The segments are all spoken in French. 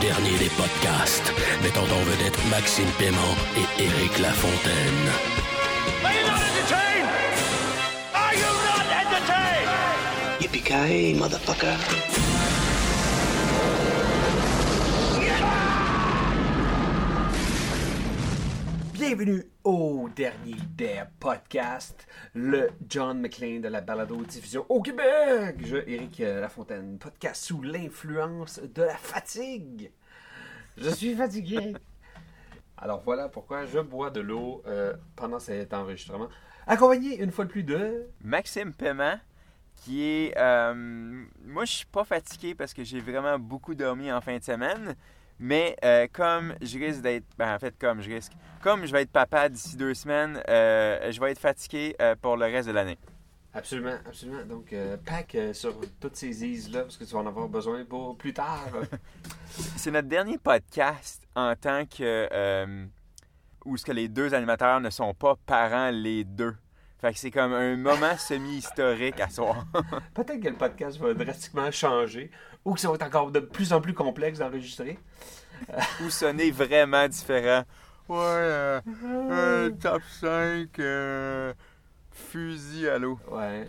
Dernier des podcasts, mettant en vedette Maxime Paiement et Éric Lafontaine. Are you not entertained? Are you not entertained? Yippee-ki-yay, motherfucker. Bienvenue au dernier des podcasts, le John McClane de la balado-diffusion au Québec. Je, Éric Lafontaine, podcast sous l'influence de la fatigue. Je suis fatigué. Alors voilà pourquoi je bois de l'eau euh, pendant cet enregistrement. Accompagné une fois de plus de... Maxime Paiement, qui est. euh, moi, je suis pas fatigué parce que j'ai vraiment beaucoup dormi en fin de semaine. Mais euh, comme je risque d'être. Ben, en fait, comme je risque. Comme je vais être papa d'ici deux semaines, euh, je vais être fatigué euh, pour le reste de l'année. Absolument, absolument. Donc, pack sur toutes ces ises-là parce que tu vas en avoir besoin pour plus tard. C'est notre dernier podcast en tant que. où ce que les deux animateurs ne sont pas parents les deux. Fait que c'est comme un moment semi-historique à soir. Peut-être que le podcast va drastiquement changer ou que ça va être encore de plus en plus complexe d'enregistrer. Ou sonner vraiment différent. Ouais, euh, euh, top 5, euh, fusil à l'eau. Ouais.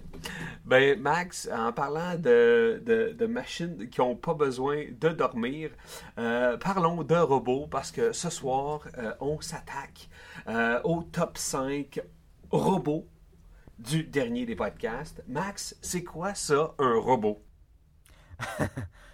Ben, Max, en parlant de, de, de machines qui n'ont pas besoin de dormir, euh, parlons de robots parce que ce soir, euh, on s'attaque euh, au top 5 robots du dernier des podcasts. Max, c'est quoi ça, un robot?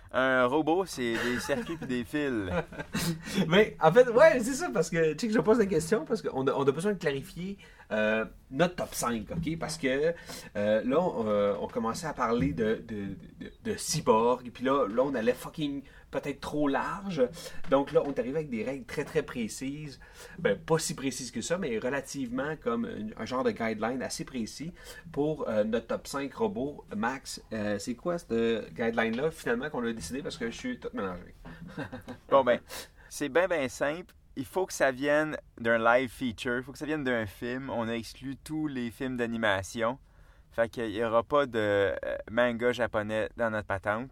Un robot, c'est des circuits et des fils. Mais en fait, ouais, c'est ça, parce que tu sais que je pose la question, parce qu'on a, on a besoin de clarifier euh, notre top 5, OK? Parce que euh, là, on, euh, on commençait à parler de, de, de, de cyborg, et puis là, là, on allait fucking peut-être trop large. Donc là, on est arrivé avec des règles très, très précises. Ben, pas si précises que ça, mais relativement comme un, genre de guideline assez précis pour euh, notre top 5 robots. Max, euh, c'est quoi cette guideline-là, finalement, qu'on a décidé, parce que je suis tout mélangé. Bon, ben, c'est bien, bien simple. Il faut que ça vienne d'un live feature. Il faut que ça vienne d'un film. On a exclu tous les films d'animation. Fait qu'il n'y aura pas de euh, manga japonais dans notre patente.